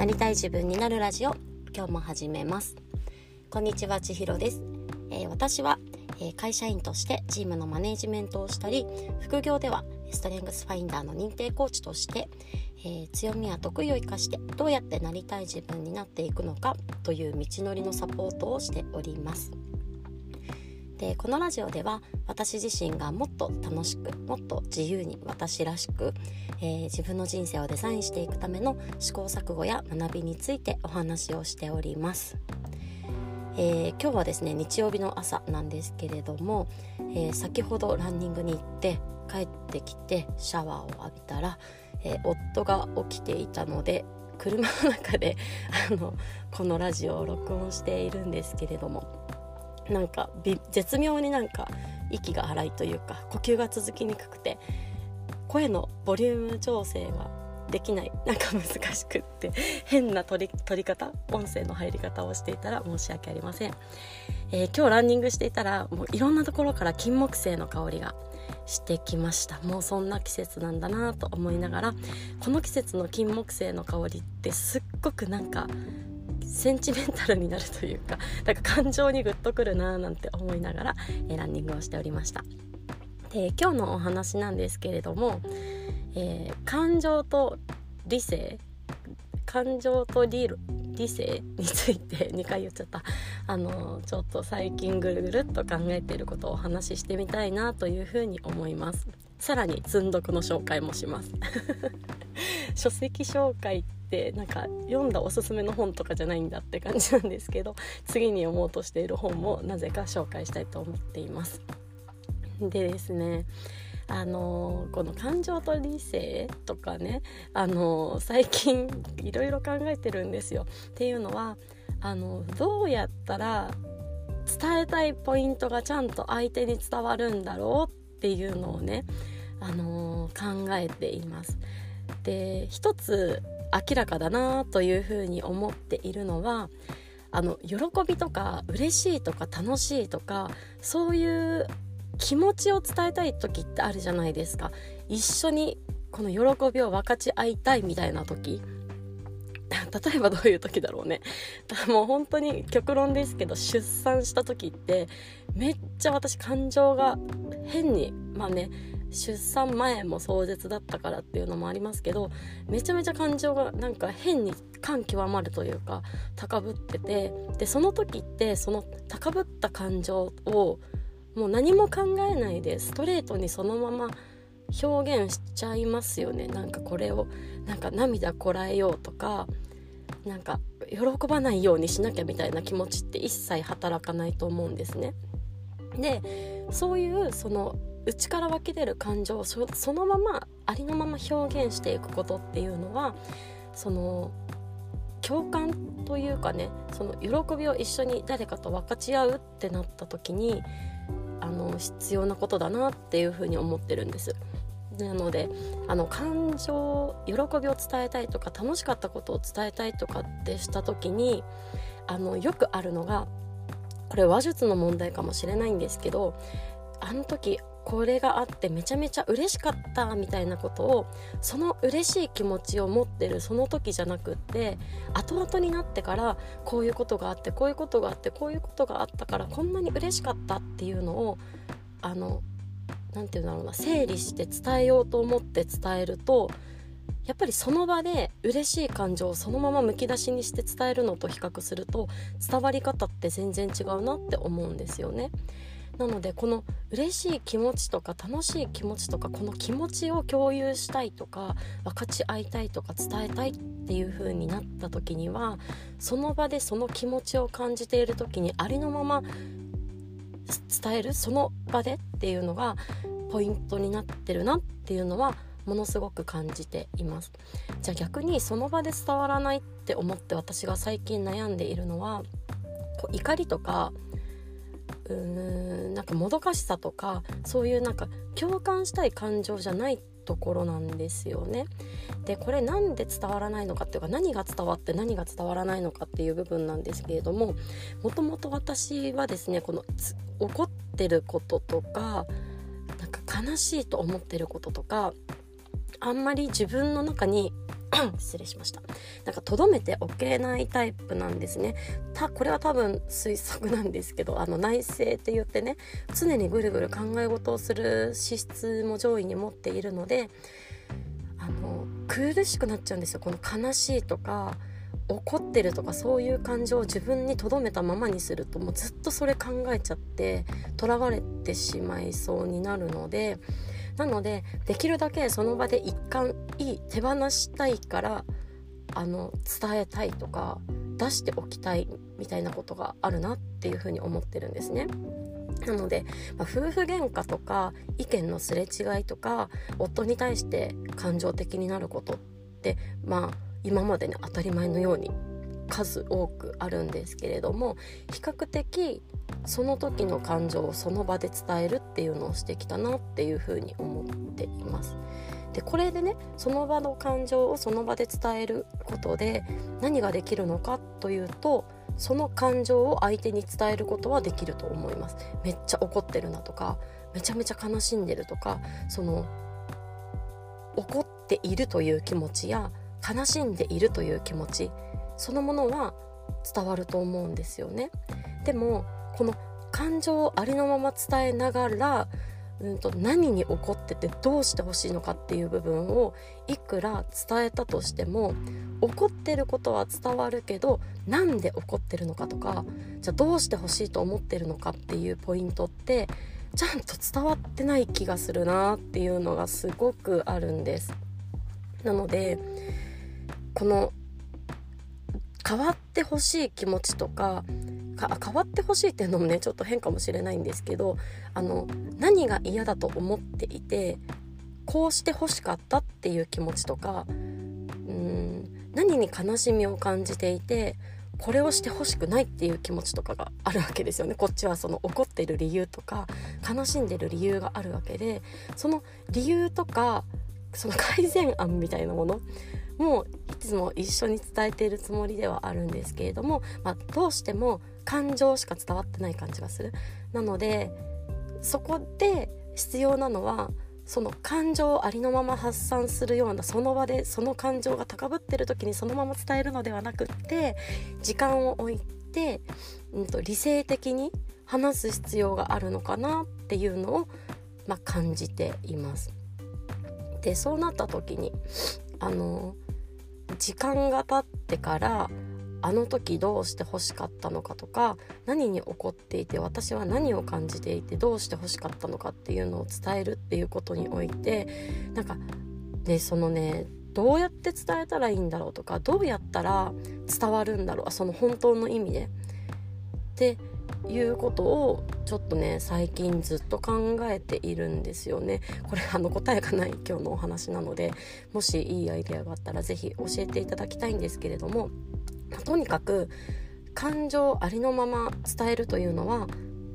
なりたい自分になるラジオ。今日も始めます。こんにちは千尋です、えー、私は、えー、会社員としてチームのマネージメントをしたり副業ではストレングスファインダーの認定コーチとして、えー、強みや得意を生かしてどうやってなりたい自分になっていくのかという道のりのサポートをしております。でこのラジオでは私自身がもっと楽しくもっと自由に私らしく、えー、自分の人生をデザインしていくための試行錯誤や学びについてお話をしております。えー、今日はですね日曜日の朝なんですけれども、えー、先ほどランニングに行って帰ってきてシャワーを浴びたら、え夫が起きていたので車の中であのこのラジオを録音しているんですけれどもなんか絶妙になんか息が荒いというか呼吸が続きにくくて声のボリューム調整ができない。なんか難しくって変な取り取り方音声の入り方をしていたら申し訳ありません、えー、今日ランニングしていたらもういろんなところから金木犀の香りがしてきました。もうそんな季節なんだなと思いながらこの季節の金木犀の香りってすっごくなんかセンチメンタルになるというか なんか感情にグッとくるなーなんて思いながら、えー、ランニングをしておりました。で今日のお話なんですけれども、えー、感情と理性感情と理理性について 2回言っちゃった。あのちょっと最近ぐるぐるっと考えていることをお話ししてみたいなというふうに思います。さらに積んどくの紹介もします。書籍紹介ってなんか読んだおすすめの本とかじゃないんだって感じなんですけど次に読もうとしている本もなぜか紹介したいと思っていますでですねあのこの感情と理性とかねあの最近いろいろ考えてるんですよ。っていうのはあのどうやったら伝えたいポイントがちゃんと相手に伝わるんだろうっていうのをね、あの考えています。で一つ明らかだなというふうに思っているのはあの喜びとか嬉しいとか楽しいとかそういう気持ちを伝えたい時ってあるじゃないですか。一緒にこの喜びを分かち合いたいみたいな時。例えばどういう時だろうね。もう本当に極論ですけど出産した時ってめっちゃ私感情が変にまあね出産前も壮絶だったからっていうのもありますけどめちゃめちゃ感情がなんか変に感極まるというか高ぶっててでその時ってその高ぶった感情をもう何も考えないでストレートにそのまま表現しちゃいますよねなんかこれをなんか涙こらえようとかなんか喜ばないようにしなきゃみたいな気持ちって一切働かないと思うんですね。でそういうその内から湧き出る感情をそのままありのまま表現していくことっていうのはその共感というかねその喜びを一緒に誰かと分かち合うってなった時にあの必要なことだなっていうふうに思ってるんです。なのであの感情喜びを伝えたいとか楽しかったことを伝えたいとかってした時にあのよくあるのがこれ話術の問題かもしれないんですけどあの時これがあってめちゃめちゃ嬉しかったみたいなことをその嬉しい気持ちを持ってるその時じゃなくって後々になってからこういうことがあってこういうことがあってこういうことがあったからこんなに嬉しかったっていうのをあの何て言うんだろうな整理して伝えようと思って伝えるとやっぱりその場で嬉しい感情をそのままむき出しにして伝えるのと比較すると伝わり方って全然違うなって思うんですよね。なのでこの嬉しい気持ちとか楽しい気持ちとかこの気持ちを共有したいとか分かち合いたいとか伝えたいっていう風になった時にはその場でその気持ちを感じている時にありのまま伝えるその場でっていうのがポイントになってるなっていうのはものすごく感じています。じゃあ逆にその場で伝わらないって思って私が最近悩んでいるのはこう怒りとかうーんなんかもどかしさとかそういうなんか共感したい感情じゃないところなんですよね。でこれなんで伝わらないのかっていうか何が伝わって何が伝わらないのかっていう部分なんですけれどももともと私はですねこの怒ってることとかなんか悲しいと思ってることとかあんまり自分の中に 失礼しました。なんかとどめておけないタイプなんですね。たこれは多分推測なんですけどあの内省って言ってね常にぐるぐる考え事をする資質も上位に持っているのであの苦しくなっちゃうんですよ。この悲しいとか怒ってるとかそういう感情を自分に留めたままにするともうずっとそれ考えちゃってとらわれてしまいそうになるのでなのでできるだけその場で一貫い手放したいからあの伝えたいとか出しておきたいみたいなことがあるなっていうふうに思ってるんですね。なので、まあ、夫婦喧嘩とか意見のすれ違いとか夫に対して感情的になることってまあ今までね当たり前のように数多くあるんですけれども比較的その時の感情をその場で伝えるっていうのをしてきたなっていうふうに思っています。でこれでねその場の感情をその場で伝えることで何ができるのかというとその感情を相手に伝えることはできると思います。めっちゃ怒ってるなとかめちゃめちゃ悲しんでるとかその怒っているという気持ちや悲しんでいるという気持ちそのものは伝わると思うんですよね。でもこの感情をありのまま伝えながら、うんと、何に怒っててどうしてほしいのかっていう部分をいくら伝えたとしても怒ってることは伝わるけどなんで怒ってるのかとかじゃあどうしてほしいと思ってるのかっていうポイントってちゃんと伝わってない気がするなっていうのがすごくあるんです。なのでこの変わってほしい気持ちとかか変わってほしいっていうのもねちょっと変かもしれないんですけどあの何が嫌だと思っていてこうしてほしかったっていう気持ちとかうん何に悲しみを感じていてこれをしてほしくないっていう気持ちとかがあるわけですよね。こっちはその怒ってる理由とか悲しんでる理由があるわけでその理由とかその改善案みたいなものもいつも一緒に伝えているつもりではあるんですけれども、まあ、どうしても感情しか伝わってない感じがする。なのでそこで必要なのはその感情をありのまま発散するようなその場でその感情が高ぶってる時にそのまま伝えるのではなくって時間を置いて、うんと、理性的に話す必要があるのかなっていうのを、まあ、感じています。でそうなった時にあの時間が経ってからあの時どうして欲しかったのかとか何に起こっていて私は何を感じていてどうして欲しかったのかっていうのを伝えるっていうことにおいてなんかでそのねどうやって伝えたらいいんだろうとかどうやったら伝わるんだろうその本当の意味で。っていうことをちょっとね最近ずっと考えているんですよねこれあの答えがない今日のお話なのでもしいいアイデアがあったら是非教えていただきたいんですけれどもまとにかく感情ありのまま伝えるというのは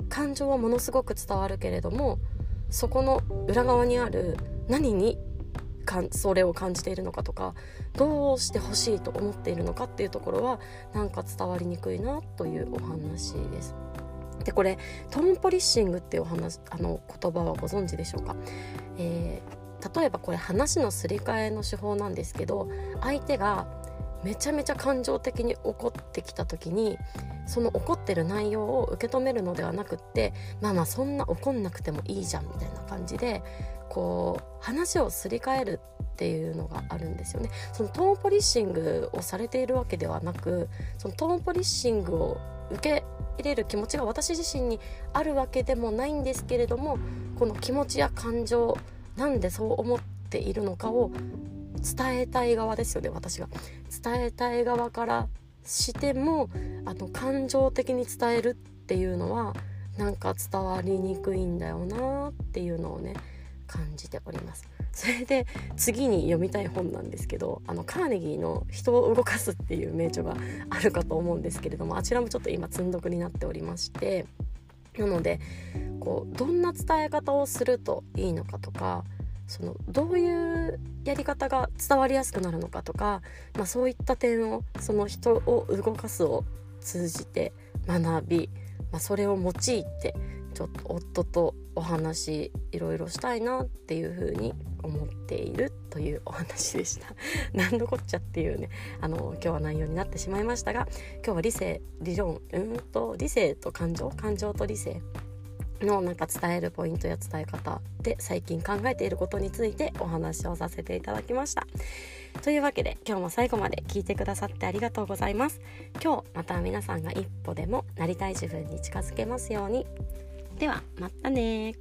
感情はものすごく伝わるけれどもそこの裏側にある何にかんそれを感じているのかとかどうしてほしいと思っているのかっていうところはなんか伝わりにくいなというお話です。でこれトーンポリッシングっていうお話あの言葉はご存知でしょうか、えー、例えばこれ話のすり替えの手法なんですけど相手がめちゃめちゃ感情的に怒ってきた時にその怒ってる内容を受け止めるのではなくってまあまあそんな怒んなくてもいいじゃんみたいな感じでこう話をすり替えるっていうのがあるんですよね。そのトーンポリッシングをされているわけではなくそのトーンポリッシングを受けれる気持ちが私自身にあるわけでもないんです。けれどもこの気持ちや感情なんでそう思っているのかを伝えたい側ですよね私が伝えたい側からしてもあの感情的に伝えるっていうのはなんか伝わりにくいんだよなっていうのをね感じております。それで次に読みたい本なんですけどあのカーネギーの「人を動かす」っていう名著があるかと思うんですけれどもあちらもちょっと今積んどくになっておりましてなのでこうどんな伝え方をするといいのかとかそのどういうやり方が伝わりやすくなるのかとか、まあ、そういった点をその人を動かすを通じて学び、まあ、それを用いてちょっと夫とお話いろいろしたいなっていうふうに思っているというお話でした。何のこっちゃっていうねあの今日は内容になってしまいましたが今日は理性理論うんと理性と感情感情と理性のなんか伝えるポイントや伝え方で最近考えていることについてお話をさせていただきました。というわけで今日も最後まで聞いてくださってありがとうございます。今日また皆さんが一歩でもなりたい自分に近づけますように。ではまたね